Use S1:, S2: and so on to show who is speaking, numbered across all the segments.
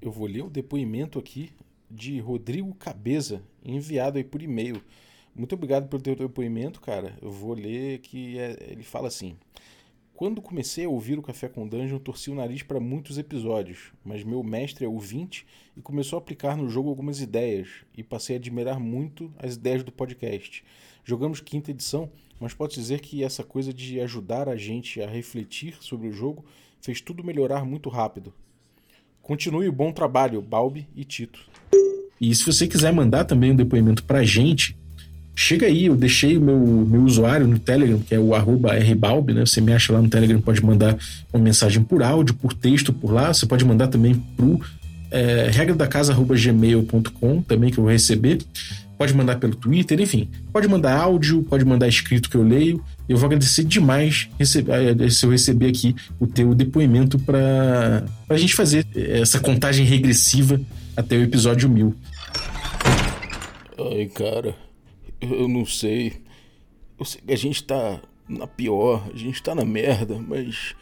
S1: Eu vou ler o depoimento aqui de Rodrigo Cabeza, enviado aí por e-mail. Muito obrigado pelo teu depoimento, cara. Eu vou ler que é, ele fala assim: Quando comecei a ouvir o Café com Dungeon, torci o nariz para muitos episódios, mas meu mestre é ouvinte e começou a aplicar no jogo algumas ideias e passei a admirar muito as ideias do podcast. Jogamos quinta edição, mas pode dizer que essa coisa de ajudar a gente a refletir sobre o jogo fez tudo melhorar muito rápido. Continue o bom trabalho, Balbi e Tito.
S2: E se você quiser mandar também um depoimento pra gente, chega aí, eu deixei o meu, meu usuário no Telegram, que é o rbalbi, né? Você me acha lá no Telegram, pode mandar uma mensagem por áudio, por texto por lá. Você pode mandar também pro é, regra da casa gmail.com também que eu vou receber. Pode mandar pelo Twitter, enfim. Pode mandar áudio, pode mandar escrito que eu leio. Eu vou agradecer demais receber, eh, se eu receber aqui o teu depoimento para a gente fazer essa contagem regressiva até o episódio mil.
S1: Ai, cara, eu não sei. Eu sei que a gente tá na pior, a gente tá na merda, mas.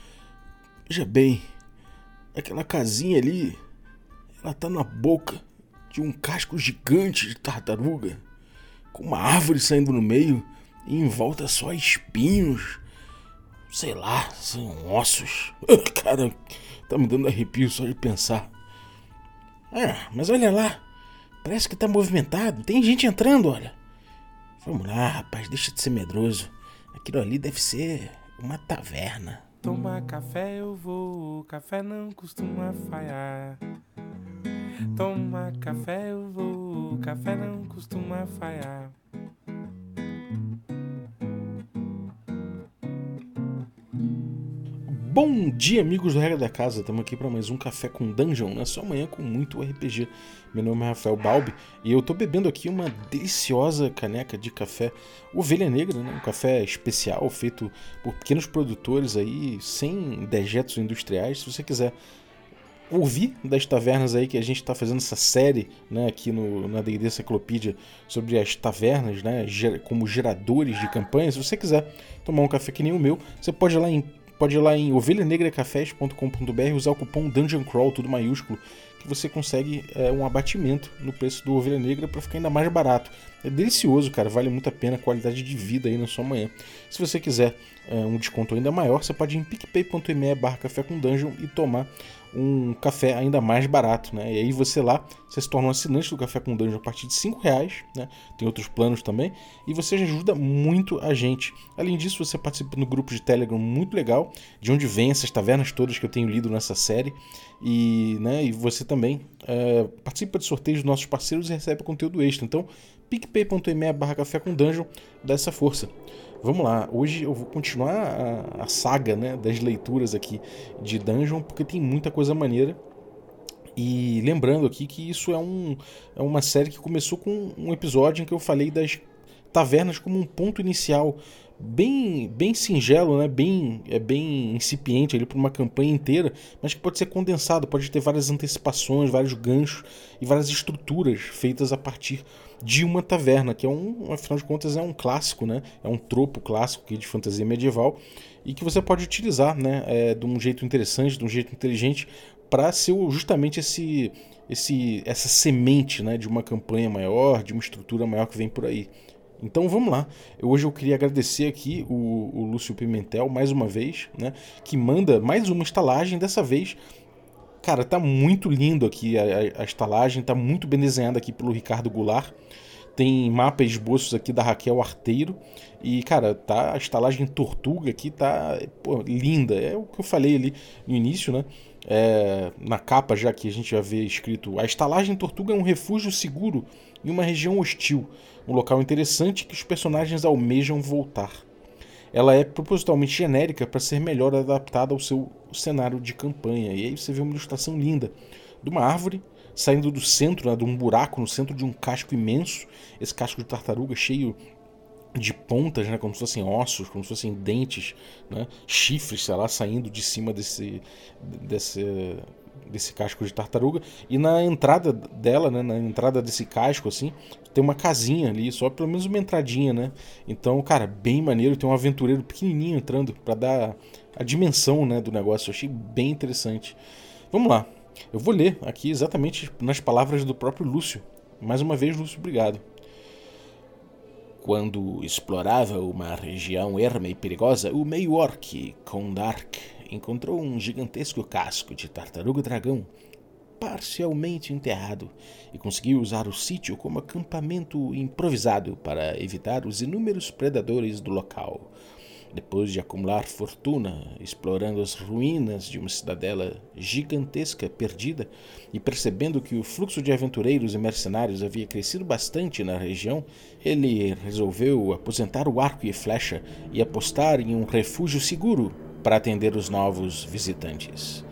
S1: Veja bem, aquela casinha ali, ela tá na boca de um casco gigante de tartaruga, com uma árvore saindo no meio e em volta só espinhos. Sei lá, são ossos. Cara, tá me dando arrepio só de pensar. Ah, mas olha lá. Parece que tá movimentado. Tem gente entrando, olha. Vamos lá, rapaz, deixa de ser medroso. Aquilo ali deve ser uma taverna.
S3: Tomar café eu vou, café não costuma falhar. Toma café, eu vou. Café não costuma falhar.
S1: Bom dia, amigos do Regra da Casa. Estamos aqui para mais um Café com Dungeon, na sua manhã com muito RPG. Meu nome é Rafael Balbi e eu estou bebendo aqui uma deliciosa caneca de café Ovelha Negra, né? um café especial feito por pequenos produtores aí, sem dejetos industriais. Se você quiser ouvir das tavernas aí que a gente está fazendo essa série né, aqui no, na D&D Enciclopédia sobre as tavernas né, como geradores de campanha. Se você quiser tomar um café que nem o meu, você pode ir lá em pode ir lá em ovelhanegracafés.com.br usar o cupom Dungeon Crawl, tudo maiúsculo, que você consegue é, um abatimento no preço do Ovelha Negra para ficar ainda mais barato. É delicioso, cara, vale muito a pena a qualidade de vida aí na sua manhã. Se você quiser é, um desconto ainda maior, você pode ir em picpay.me barra café com dungeon e tomar um café ainda mais barato, né? E aí você lá, você se torna um assinante do Café com Dungeon a partir de 5 reais, né? Tem outros planos também, e você ajuda muito a gente. Além disso, você participa no grupo de Telegram muito legal, de onde vem essas tavernas todas que eu tenho lido nessa série, e, né, e você também é, participa de sorteios dos nossos parceiros e recebe conteúdo extra. Então, picpay.me barra café com dungeon, dá essa força. Vamos lá, hoje eu vou continuar a, a saga né, das leituras aqui de Dungeon, porque tem muita coisa maneira. E lembrando aqui que isso é, um, é uma série que começou com um episódio em que eu falei das tavernas como um ponto inicial bem bem singelo, né? Bem é bem incipiente ali para uma campanha inteira, mas que pode ser condensado, pode ter várias antecipações, vários ganchos e várias estruturas feitas a partir de uma taverna, que é um, afinal de contas, é um clássico, né? É um tropo clássico de fantasia medieval e que você pode utilizar, né? É, de um jeito interessante, de um jeito inteligente, para ser justamente esse, esse, essa semente, né? De uma campanha maior, de uma estrutura maior que vem por aí. Então vamos lá. Hoje eu queria agradecer aqui o, o Lúcio Pimentel mais uma vez, né? Que manda mais uma estalagem, dessa vez Cara, tá muito lindo aqui a, a, estalagem, tá muito bem desenhada aqui pelo Ricardo Goulart. Tem mapa e esboços aqui da Raquel Arteiro. E, cara, tá a estalagem Tortuga aqui tá pô, linda. É o que eu falei ali no início, né? É, na capa já que a gente já vê escrito: A estalagem Tortuga é um refúgio seguro em uma região hostil, um local interessante que os personagens almejam voltar ela é propositalmente genérica para ser melhor adaptada ao seu cenário de campanha. E aí você vê uma ilustração linda de uma árvore saindo do centro, né, de um buraco no centro de um casco imenso, esse casco de tartaruga cheio de pontas, né, como se fossem ossos, como se fossem dentes, né, chifres, sei lá, saindo de cima desse, desse, desse casco de tartaruga. E na entrada dela, né, na entrada desse casco, assim, tem uma casinha ali, só pelo menos uma entradinha, né? Então, cara, bem maneiro. Tem um aventureiro pequenininho entrando para dar a dimensão, né, do negócio. Eu achei bem interessante. Vamos lá. Eu vou ler aqui exatamente nas palavras do próprio Lúcio. Mais uma vez, Lúcio, obrigado. Quando explorava uma região erma e perigosa, o meio-orc Kondark encontrou um gigantesco casco de tartaruga-dragão parcialmente enterrado e conseguiu usar o sítio como acampamento improvisado para evitar os inúmeros predadores do local. Depois de acumular fortuna explorando as ruínas de uma cidadela gigantesca perdida e percebendo que o fluxo de aventureiros e mercenários havia crescido bastante na região, ele resolveu aposentar o arco e flecha e apostar em um refúgio seguro para atender os novos visitantes.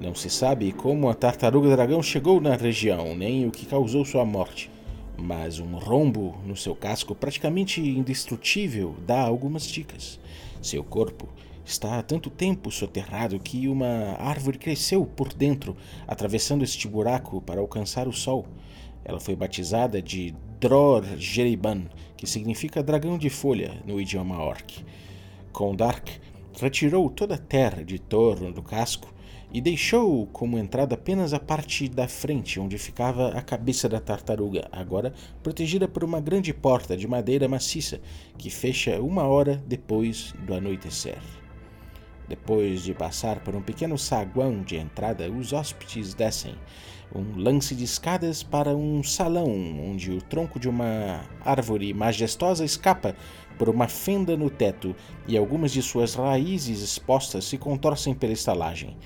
S1: Não se sabe como a tartaruga dragão chegou na região, nem o que causou sua morte. Mas um rombo no seu casco praticamente indestrutível dá algumas dicas. Seu corpo está há tanto tempo soterrado que uma árvore cresceu por dentro, atravessando este buraco para alcançar o sol. Ela foi batizada de Dror Jeriban, que significa dragão de folha no idioma orc. Kondark retirou toda a terra de torno do casco e deixou como entrada apenas a parte da frente onde ficava a cabeça da tartaruga, agora protegida por uma grande porta de madeira maciça que fecha uma hora depois do anoitecer. Depois de passar por um pequeno saguão de entrada, os hóspedes descem um lance de escadas para um salão onde o tronco de uma árvore majestosa escapa por uma fenda no teto e algumas de suas raízes expostas se contorcem pela estalagem.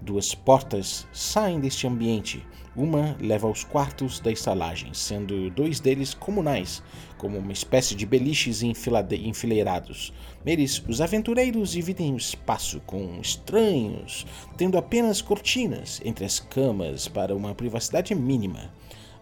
S1: Duas portas saem deste ambiente. Uma leva aos quartos da estalagem, sendo dois deles comunais, como uma espécie de beliches enfileirados. Neles, os aventureiros dividem o espaço com estranhos, tendo apenas cortinas entre as camas para uma privacidade mínima.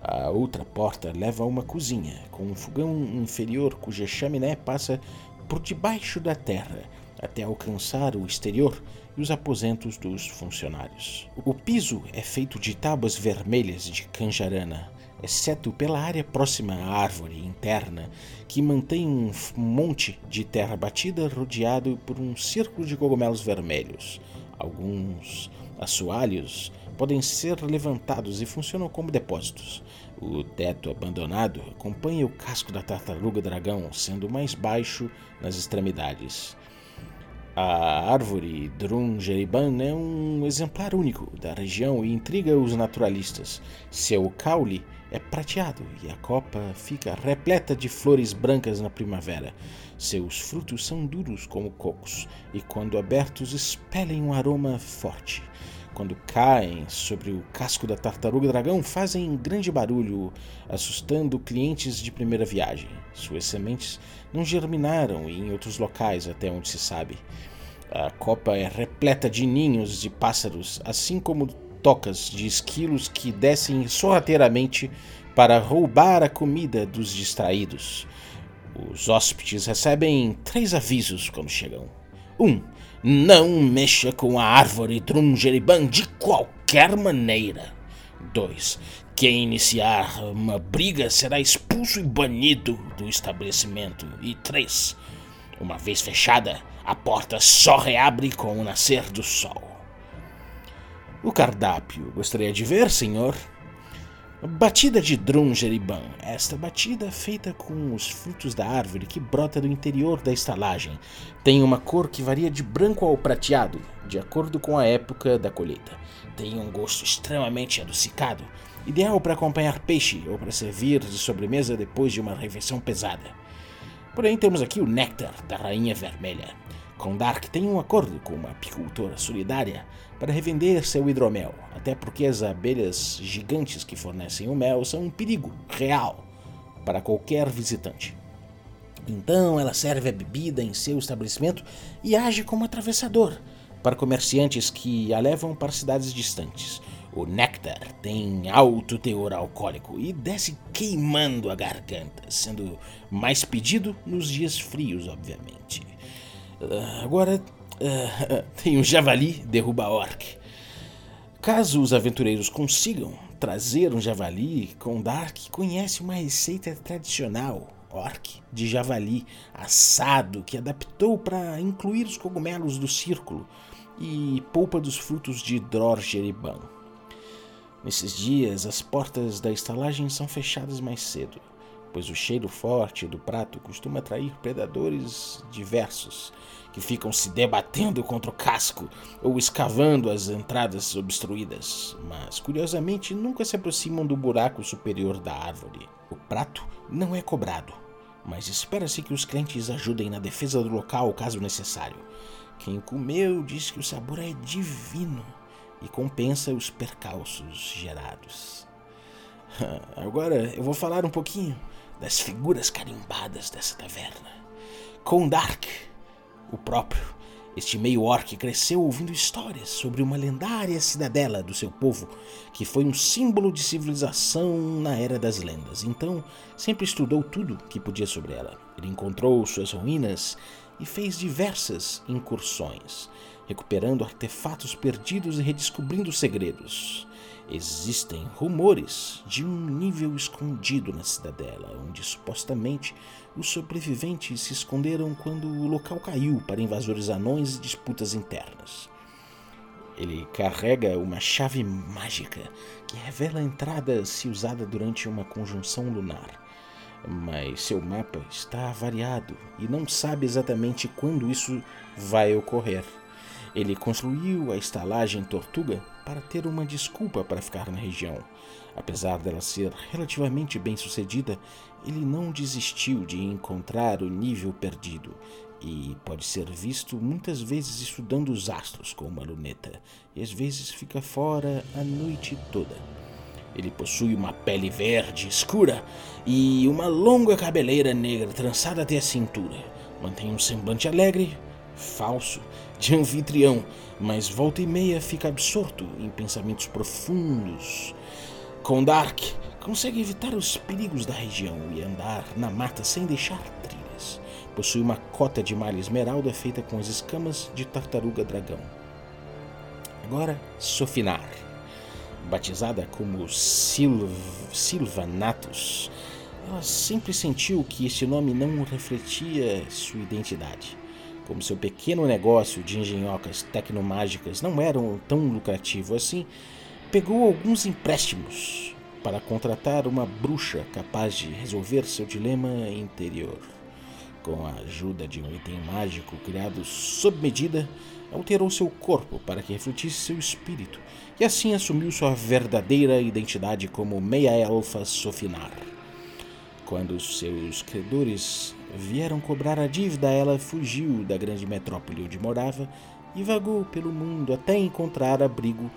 S1: A outra porta leva a uma cozinha, com um fogão inferior cuja chaminé passa por debaixo da terra até alcançar o exterior e os aposentos dos funcionários. O piso é feito de tábuas vermelhas de canjarana, exceto pela área próxima à árvore interna, que mantém um monte de terra batida rodeado por um círculo de cogumelos vermelhos. Alguns assoalhos podem ser levantados e funcionam como depósitos. O teto abandonado acompanha o casco da tartaruga dragão, sendo mais baixo nas extremidades. A árvore Drungeriban é um exemplar único da região e intriga os naturalistas. Seu caule é prateado e a copa fica repleta de flores brancas na primavera. Seus frutos são duros como cocos e, quando abertos, expelem um aroma forte. Quando caem sobre o casco da tartaruga dragão, fazem grande barulho, assustando clientes de primeira viagem. Suas sementes não germinaram em outros locais, até onde se sabe. A copa é repleta de ninhos de pássaros, assim como tocas de esquilos que descem sorrateiramente para roubar a comida dos distraídos. Os hóspedes recebem três avisos quando chegam. Um, não mexa com a árvore Drungeriban de qualquer maneira. 2. Quem iniciar uma briga será expulso e banido do estabelecimento. E 3. Uma vez fechada, a porta só reabre com o nascer do sol. O cardápio gostaria de ver, senhor? Batida de Drungeriban. Esta batida feita com os frutos da árvore que brota do interior da estalagem. Tem uma cor que varia de branco ao prateado, de acordo com a época da colheita. Tem um gosto extremamente adocicado, ideal para acompanhar peixe ou para servir de sobremesa depois de uma refeição pesada. Porém, temos aqui o néctar da Rainha Vermelha. Kondark tem um acordo com uma apicultora solidária para revender seu hidromel, até porque as abelhas gigantes que fornecem o mel são um perigo real para qualquer visitante. Então ela serve a bebida em seu estabelecimento e age como atravessador para comerciantes que a levam para cidades distantes. O néctar tem alto teor alcoólico e desce queimando a garganta, sendo mais pedido nos dias frios, obviamente. Uh, agora tem o javali derruba orc. Caso os aventureiros consigam trazer um javali, Kondark conhece uma receita tradicional orc de javali assado que adaptou para incluir os cogumelos do círculo e polpa dos frutos de Dror Jeriban. Nesses dias, as portas da estalagem são fechadas mais cedo, pois o cheiro forte do prato costuma atrair predadores diversos que ficam se debatendo contra o casco ou escavando as entradas obstruídas, mas curiosamente nunca se aproximam do buraco superior da árvore. O prato não é cobrado, mas espera-se que os clientes ajudem na defesa do local caso necessário. Quem comeu diz que o sabor é divino e compensa os percalços gerados. Agora eu vou falar um pouquinho das figuras carimbadas dessa taverna. Kondark, o próprio, este meio-orc cresceu ouvindo histórias sobre uma lendária cidadela do seu povo, que foi um símbolo de civilização na Era das Lendas. Então, sempre estudou tudo que podia sobre ela. Ele encontrou suas ruínas e fez diversas incursões, recuperando artefatos perdidos e redescobrindo segredos. Existem rumores de um nível escondido na cidadela, onde supostamente os sobreviventes se esconderam quando o local caiu para invasores anões e disputas internas. Ele carrega uma chave mágica que revela a entrada se usada durante uma conjunção lunar. Mas seu mapa está variado e não sabe exatamente quando isso vai ocorrer. Ele construiu a estalagem Tortuga para ter uma desculpa para ficar na região. Apesar dela ser relativamente bem sucedida, ele não desistiu de encontrar o nível perdido e pode ser visto muitas vezes estudando os astros com uma luneta, e às vezes fica fora a noite toda. Ele possui uma pele verde escura e uma longa cabeleira negra trançada até a cintura. Mantém um semblante alegre, falso de anfitrião, mas volta e meia fica absorto em pensamentos profundos. Kondark consegue evitar os perigos da região e andar na mata sem deixar trilhas. Possui uma cota de malha esmeralda feita com as escamas de tartaruga dragão. Agora, Sofinar. Batizada como Silv Silvanatus, ela sempre sentiu que esse nome não refletia sua identidade. Como seu pequeno negócio de engenhocas tecnomágicas não era tão lucrativo assim, pegou alguns empréstimos para contratar uma bruxa capaz de resolver seu dilema interior. Com a ajuda de um item mágico criado sob medida, alterou seu corpo para que refletisse seu espírito e assim assumiu sua verdadeira identidade como meia-elfa Sofinar. Quando seus credores vieram cobrar a dívida, ela fugiu da grande metrópole onde morava e vagou pelo mundo até encontrar abrigo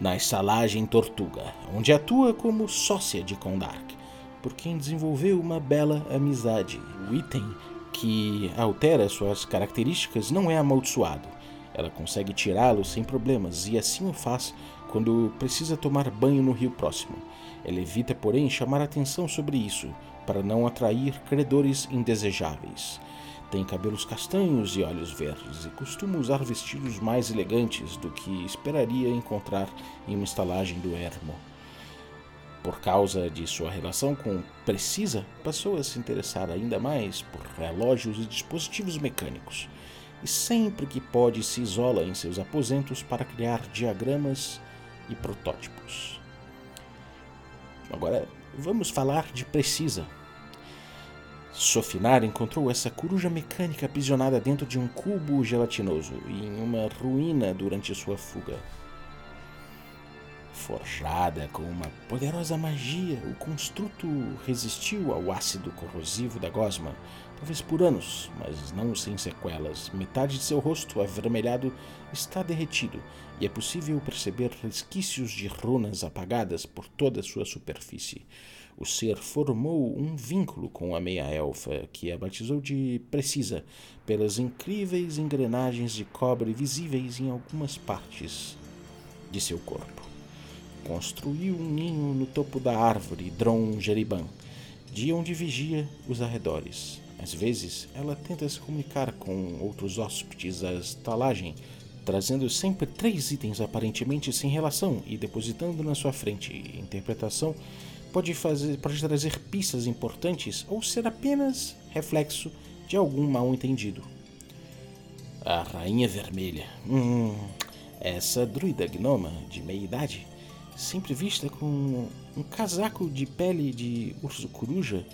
S1: na estalagem Tortuga, onde atua como sócia de Kondark, por quem desenvolveu uma bela amizade. O item que altera suas características não é amaldiçoado. Ela consegue tirá-lo sem problemas e assim o faz quando precisa tomar banho no rio próximo. Ela evita, porém, chamar atenção sobre isso, para não atrair credores indesejáveis. Tem cabelos castanhos e olhos verdes e costuma usar vestidos mais elegantes do que esperaria encontrar em uma estalagem do Ermo. Por causa de sua relação com Precisa, passou a se interessar ainda mais por relógios e dispositivos mecânicos, e sempre que pode se isola em seus aposentos para criar diagramas e protótipos. Agora vamos falar de Precisa, Sofinar encontrou essa coruja mecânica aprisionada dentro de um cubo gelatinoso e em uma ruína durante sua fuga. Forjada com uma poderosa magia, o construto resistiu ao ácido corrosivo da gosma, talvez por anos, mas não sem sequelas. Metade de seu rosto avermelhado está derretido e é possível perceber resquícios de runas apagadas por toda sua superfície o ser formou um vínculo com a meia-elfa, que a batizou de Precisa, pelas incríveis engrenagens de cobre visíveis em algumas partes de seu corpo. Construiu um ninho no topo da árvore Dron Jeriban, de onde vigia os arredores. Às vezes, ela tenta se comunicar com outros hóspedes da estalagem, trazendo sempre três itens aparentemente sem relação e depositando na sua frente. Interpretação pode, fazer, pode trazer pistas importantes ou ser apenas reflexo de algum mal entendido. A Rainha Vermelha. Hum, essa druida gnoma de meia idade sempre vista com um casaco de pele de urso coruja,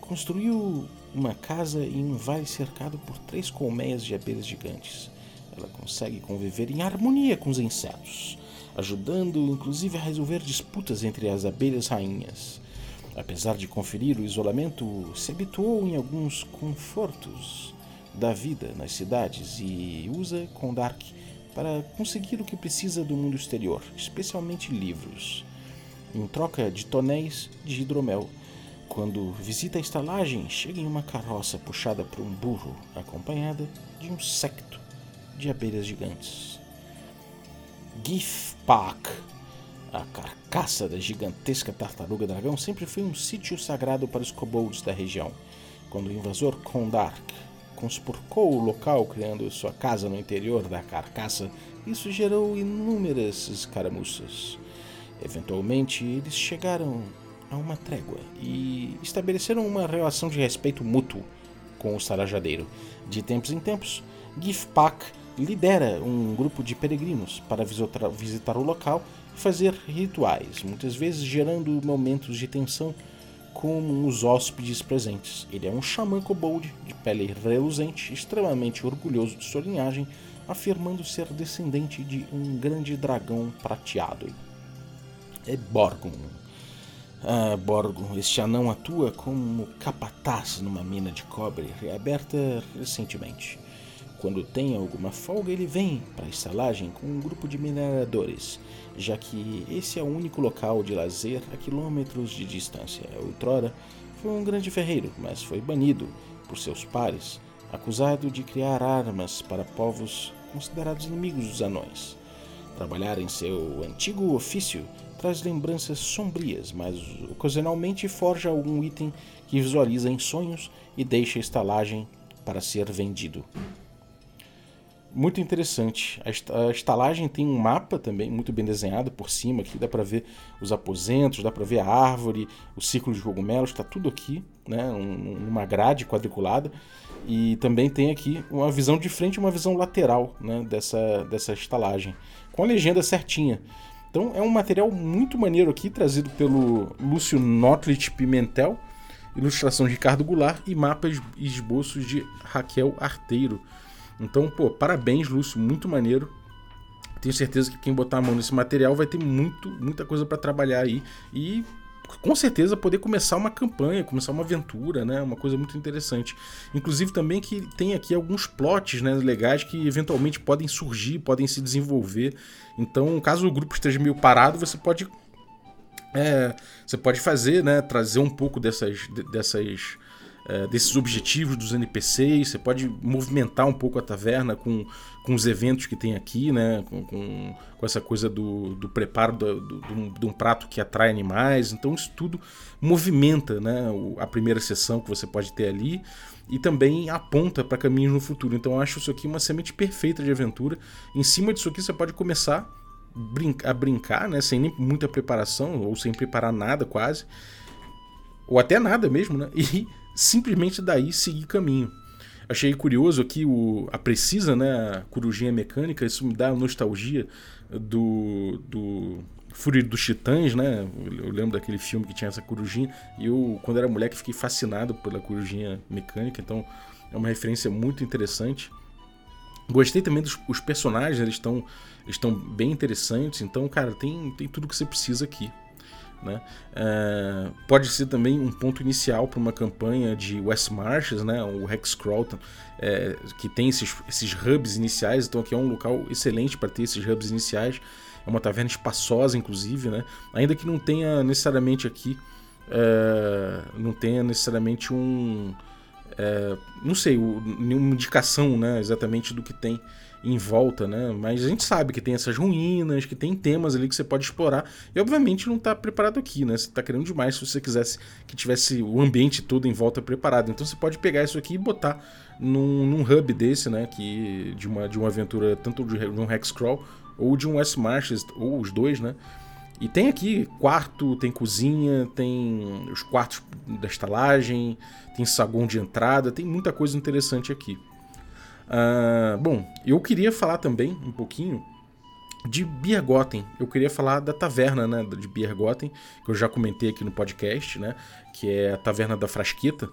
S1: construiu uma casa em um vale cercado por três colmeias de abelhas gigantes. Ela consegue conviver em harmonia com os insetos, ajudando inclusive a resolver disputas entre as abelhas rainhas. Apesar de conferir o isolamento, se habituou em alguns confortos da vida nas cidades e usa Kondark para conseguir o que precisa do mundo exterior, especialmente livros, em troca de tonéis de hidromel. Quando visita a estalagem, chega em uma carroça puxada por um burro, acompanhada de um secto de abelhas gigantes. Gif Park, a carcaça da gigantesca tartaruga dragão, sempre foi um sítio sagrado para os kobolds da região. Quando o invasor Kondark conspurcou o local criando sua casa no interior da carcaça, isso gerou inúmeras escaramuças. Eventualmente, eles chegaram a uma trégua e estabeleceram uma relação de respeito mútuo com o Sarajadeiro. De tempos em tempos, Gifpak lidera um grupo de peregrinos para visitar o local e fazer rituais, muitas vezes gerando momentos de tensão com os hóspedes presentes. Ele é um xamã kobold de pele reluzente, extremamente orgulhoso de sua linhagem, afirmando ser descendente de um grande dragão prateado. É Borgon. Ah, Borgon, este anão atua como capataz numa mina de cobre reaberta recentemente. Quando tem alguma folga, ele vem para a estalagem com um grupo de mineradores, já que esse é o único local de lazer a quilômetros de distância. Outrora, foi um grande ferreiro, mas foi banido por seus pares, acusado de criar armas para povos considerados inimigos dos anões. Trabalhar em seu antigo ofício traz lembranças sombrias, mas ocasionalmente forja algum item que visualiza em sonhos e deixa a estalagem para ser vendido muito interessante. A estalagem tem um mapa também muito bem desenhado por cima aqui, dá para ver os aposentos, dá para ver a árvore, o ciclo de cogumelos, está tudo aqui, né, uma grade quadriculada. E também tem aqui uma visão de frente e uma visão lateral né, dessa, dessa estalagem, com a legenda certinha. Então é um material muito maneiro aqui, trazido pelo Lúcio Notlich Pimentel, ilustração de Ricardo Goulart e mapas e esboços de Raquel Arteiro. Então, pô, parabéns, Lúcio, muito maneiro. Tenho certeza que quem botar a mão nesse material vai ter muito, muita coisa para trabalhar aí e com certeza poder começar uma campanha, começar uma aventura, né? Uma coisa muito interessante. Inclusive também que tem aqui alguns plots, né, legais que eventualmente podem surgir, podem se desenvolver. Então, caso o grupo esteja meio parado, você pode é, você pode fazer, né, trazer um pouco dessas dessas é, desses objetivos dos NPCs, você pode movimentar um pouco a taverna com, com os eventos que tem aqui, né? com, com, com essa coisa do, do preparo do, do, de um prato que atrai animais. Então isso tudo movimenta né? a primeira sessão que você pode ter ali e também aponta para caminhos no futuro. Então eu acho isso aqui uma semente perfeita de aventura. Em cima disso aqui você pode começar a brincar, né? sem nem muita preparação ou sem preparar nada quase. Ou até nada mesmo, né? E simplesmente daí seguir caminho. Achei curioso aqui o, a precisa, né, a corujinha mecânica, isso me dá nostalgia do, do Fúria dos Titãs, né? Eu lembro daquele filme que tinha essa corujinha e eu, quando era moleque, fiquei fascinado pela corujinha mecânica, então é uma referência muito interessante. Gostei também dos os personagens, eles estão estão bem interessantes, então, cara, tem, tem tudo que você precisa aqui. Né? É, pode ser também um ponto inicial para uma campanha de West Marches, né? o Rex é, que tem esses, esses hubs iniciais, então aqui é um local excelente para ter esses hubs iniciais. É uma taverna espaçosa, inclusive, né? ainda que não tenha necessariamente aqui, é, não tenha necessariamente um. Não sei, nenhuma indicação né, exatamente do que tem em volta, né? Mas a gente sabe que tem essas ruínas, que tem temas ali que você pode explorar. E obviamente não está preparado aqui, né? Você está querendo demais se você quisesse que tivesse o ambiente todo em volta preparado. Então você pode pegar isso aqui e botar num, num hub desse, né? Que, de, uma, de uma aventura tanto de, de um Hexcrawl ou de um West Marches, ou os dois, né? E tem aqui quarto, tem cozinha, tem os quartos da estalagem, tem saguão de entrada, tem muita coisa interessante aqui. Uh, bom, eu queria falar também um pouquinho de Biergoten. Eu queria falar da taverna, né, de Biergoten, que eu já comentei aqui no podcast, né, que é a taverna da Frasqueta.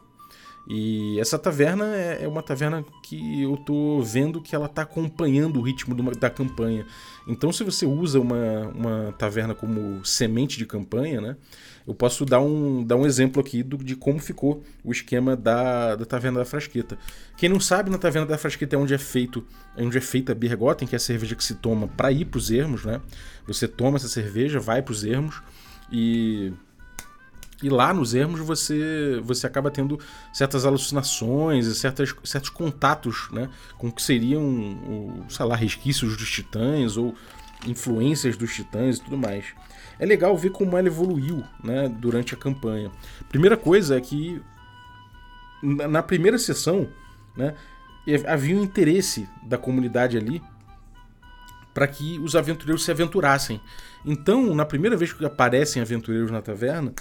S1: E essa taverna é, é uma taverna que eu tô vendo que ela tá acompanhando o ritmo da campanha. Então, se você usa uma, uma taverna como semente de campanha, né, eu posso dar um, dar um exemplo aqui do, de como ficou o esquema da, da Taverna da Frasqueta. Quem não sabe, na Taverna da Frasqueta é onde é feito é onde é feita a Birgotten, que é a cerveja que se toma para ir para os ermos, né? Você toma essa cerveja, vai para os ermos e e lá nos ermos você você acaba tendo certas alucinações e certas, certos contatos né, com o que seriam, sei lá, resquícios dos titãs ou influências dos titãs e tudo mais é legal ver como ela evoluiu né, durante a campanha. Primeira coisa é que na primeira sessão né, havia um interesse da comunidade ali para que os aventureiros se aventurassem. Então, na primeira vez que aparecem aventureiros na taverna,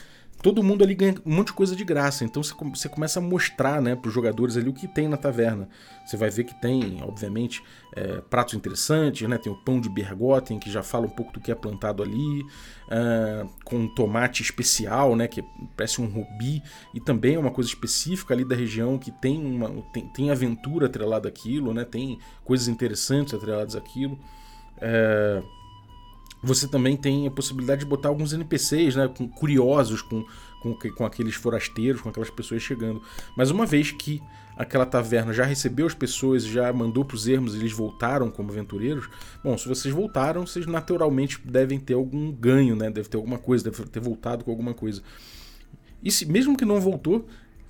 S1: todo mundo ali ganha um monte de coisa de graça. Então você começa a mostrar né, para os jogadores ali o que tem na taverna. Você vai ver que tem, obviamente, é, pratos interessantes, né? Tem o pão de bergotten, que já fala um pouco do que é plantado ali, uh, com tomate especial, né? Que parece um rubi, e também é uma coisa específica ali da região que tem, uma, tem, tem aventura atrelada àquilo, né? Tem coisas interessantes atreladas àquilo. Uh, você também tem a possibilidade de botar alguns NPCs, né, com, curiosos com, com, com aqueles forasteiros, com aquelas pessoas chegando. Mas uma vez que aquela taverna já recebeu as pessoas, já mandou para os ermos e eles voltaram como aventureiros, bom, se vocês voltaram, vocês naturalmente devem ter algum ganho, né? Deve ter alguma coisa, deve ter voltado com alguma coisa. E se, mesmo que não voltou,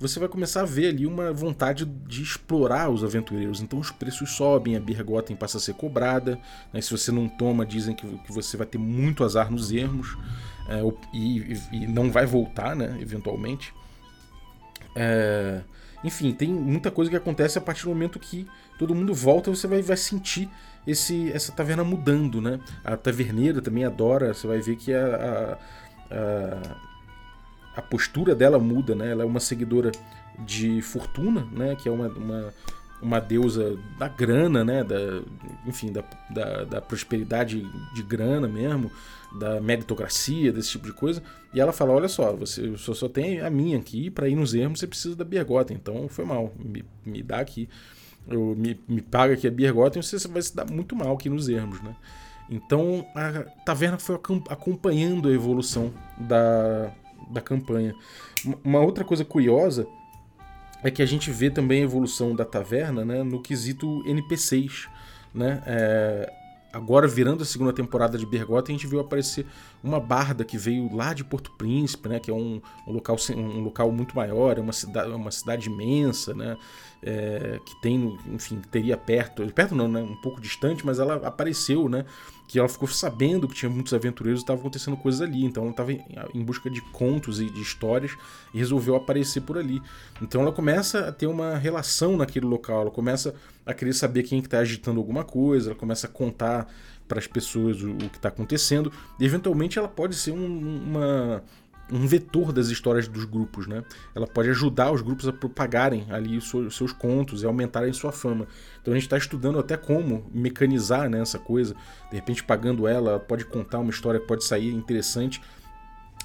S1: você vai começar a ver ali uma vontade de explorar os aventureiros. Então os preços sobem, a Birgotten passa a ser cobrada. Né? Se você não toma, dizem que, que você vai ter muito azar nos ermos é, e, e, não vai voltar, né? eventualmente. É, enfim, tem muita coisa que acontece a partir do momento que todo mundo volta, você vai, vai sentir esse, essa taverna mudando. Né? A taverneira também adora, você vai ver que a, a, a a postura dela muda, né? Ela é uma seguidora de Fortuna, né? Que é uma, uma, uma deusa da grana, né? Da, enfim, da, da, da, prosperidade de grana mesmo, da meritocracia, desse tipo de coisa. E ela fala: Olha só, você só, só tem a minha aqui, para ir nos ermos você precisa da Bergota, então foi mal, me, me dá aqui. Eu, me, me paga aqui a Bergota e você vai se dar muito mal aqui nos ermos, né? Então a taverna foi acompanhando a evolução da, da campanha. Uma outra coisa curiosa é que a gente vê também a evolução da taverna né, no quesito NPCs. Né? É, agora, virando a segunda temporada de Bergotten, a gente viu aparecer uma barda que veio lá de Porto Príncipe, né, que é um, um local, um local muito maior, é uma cidade, uma cidade imensa, né, é, que tem, enfim, teria perto, perto não, né, um pouco distante, mas ela apareceu, né, que ela ficou sabendo que tinha muitos aventureiros e estava acontecendo coisas ali. Então ela estava em busca de contos e de histórias e resolveu aparecer por ali. Então ela começa a ter uma relação naquele local, ela começa a querer saber quem está agitando alguma coisa, ela começa a contar para as pessoas o, o que está acontecendo. E eventualmente ela pode ser um, uma um vetor das histórias dos grupos, né? Ela pode ajudar os grupos a propagarem ali os seus contos e aumentarem sua fama. Então a gente está estudando até como mecanizar né, essa coisa. De repente, pagando ela, ela pode contar uma história que pode sair interessante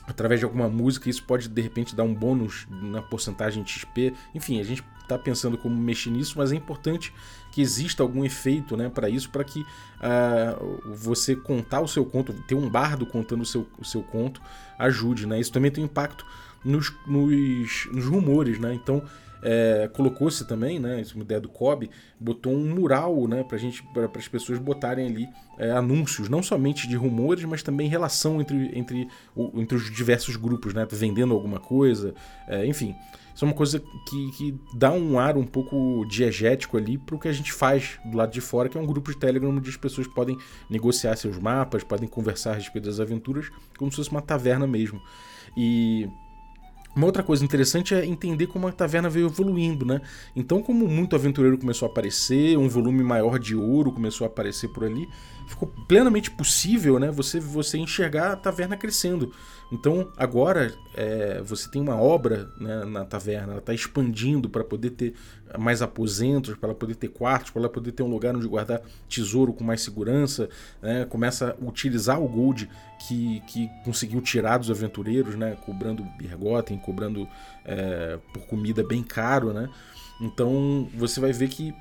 S1: através de alguma música. Isso pode de repente dar um bônus na porcentagem de XP. Enfim, a gente está pensando como mexer nisso, mas é importante que exista algum efeito né, para isso, para que uh, você contar o seu conto, ter um bardo contando o seu, o seu conto, ajude. Né? Isso também tem impacto nos, nos, nos rumores. Né? Então, é, colocou-se também, né, uma ideia do Kobe, botou um mural né, para as pessoas botarem ali é, anúncios, não somente de rumores, mas também relação entre, entre, entre os diversos grupos, né, vendendo alguma coisa, é, enfim. Isso é uma coisa que, que dá um ar um pouco diegético ali para o que a gente faz do lado de fora, que é um grupo de Telegram onde as pessoas podem negociar seus mapas, podem conversar a respeito das aventuras, como se fosse uma taverna mesmo. E uma outra coisa interessante é entender como a taverna veio evoluindo, né? Então, como muito aventureiro começou a aparecer, um volume maior de ouro começou a aparecer por ali, ficou plenamente possível né, você, você enxergar a taverna crescendo. Então agora é, você tem uma obra né, na taverna, ela está expandindo para poder ter mais aposentos, para poder ter quartos, para poder ter um lugar onde guardar tesouro com mais segurança. Né, começa a utilizar o gold que, que conseguiu tirar dos aventureiros, né, cobrando bergotem, cobrando é, por comida bem caro. Né? Então você vai ver que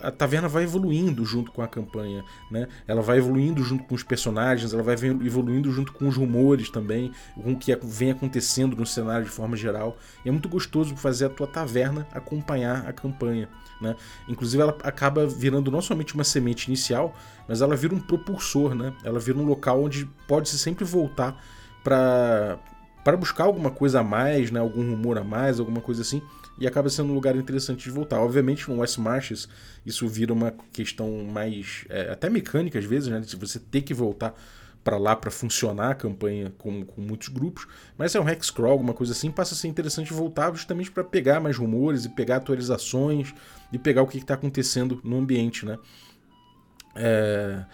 S1: a taverna vai evoluindo junto com a campanha, né? Ela vai evoluindo junto com os personagens, ela vai evoluindo junto com os rumores também, com o que vem acontecendo no cenário de forma geral. E é muito gostoso fazer a tua taverna acompanhar a campanha, né? Inclusive ela acaba virando não somente uma semente inicial, mas ela vira um propulsor, né? Ela vira um local onde pode se sempre voltar para para buscar alguma coisa a mais, né? Algum rumor a mais, alguma coisa assim e acaba sendo um lugar interessante de voltar. Obviamente, no West Marches, isso vira uma questão mais. É, até mecânica às vezes, né? De você ter que voltar para lá para funcionar a campanha com, com muitos grupos, mas é um hexcrawl, alguma coisa assim, passa a ser interessante voltar justamente para pegar mais rumores e pegar atualizações e pegar o que está acontecendo no ambiente, né? É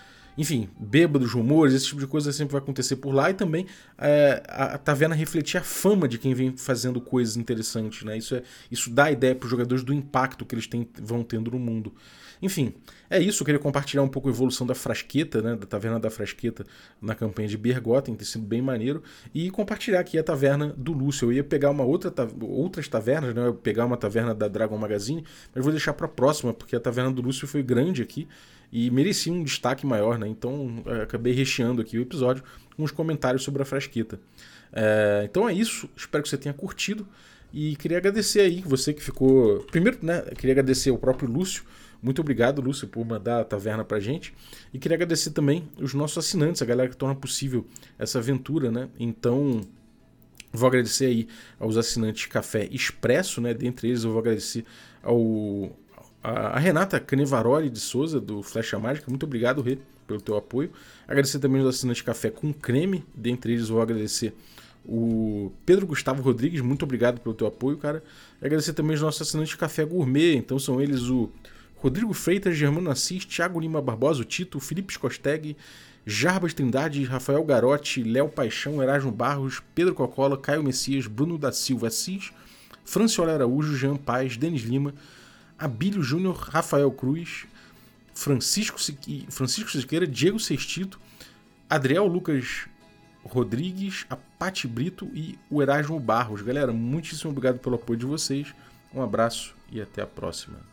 S1: enfim, bêbados, rumores, esse tipo de coisa sempre vai acontecer por lá e também é, a, taverna refletir a fama de quem vem fazendo coisas interessantes, né? Isso, é, isso dá ideia para os jogadores do impacto que eles têm, vão tendo no mundo. Enfim, é isso. Eu queria compartilhar um pouco a evolução da Frasqueta, né? Da Taverna da Frasqueta na campanha de Bergotten, tem sido bem maneiro. E compartilhar aqui a Taverna do Lúcio. Eu ia pegar uma outra outras tavernas, né? Eu ia pegar uma taverna da Dragon Magazine, mas vou deixar para próxima, porque a Taverna do Lúcio foi grande aqui e merecia um destaque maior, né? Então é, acabei recheando aqui o episódio com os comentários sobre a frasqueta. É, então é isso, espero que você tenha curtido e queria agradecer aí você que ficou. Primeiro, né? Queria agradecer ao próprio Lúcio. Muito obrigado, Lúcio, por mandar a taverna pra gente. E queria agradecer também os nossos assinantes, a galera que torna possível essa aventura, né? Então, vou agradecer aí aos assinantes Café Expresso, né? Dentre eles, eu vou agradecer ao a, Renata Canevaroli de Souza, do Flecha Mágica, muito obrigado, Rê, pelo teu apoio. Agradecer também os assinantes Café com Creme, dentre eles vou agradecer o Pedro Gustavo Rodrigues, muito obrigado pelo teu apoio, cara. E agradecer também os nossos assinantes Café Gourmet, então são eles o Rodrigo Freitas, Germano Assis, Thiago Lima Barbosa, Tito, Felipe Scosteg, Jarbas Trindade, Rafael Garotti, Léo Paixão, Erasmo Barros, Pedro Cocola, Caio Messias, Bruno da Silva Assis, Franciola Araújo, Jean Paz, Denis Lima, Abílio Júnior, Rafael Cruz, Francisco, Francisco Siqueira, Diego Sextito, Adriel Lucas Rodrigues, a Pati Brito e o Erasmo Barros. Galera, muitíssimo obrigado pelo apoio de vocês. Um abraço e até a próxima.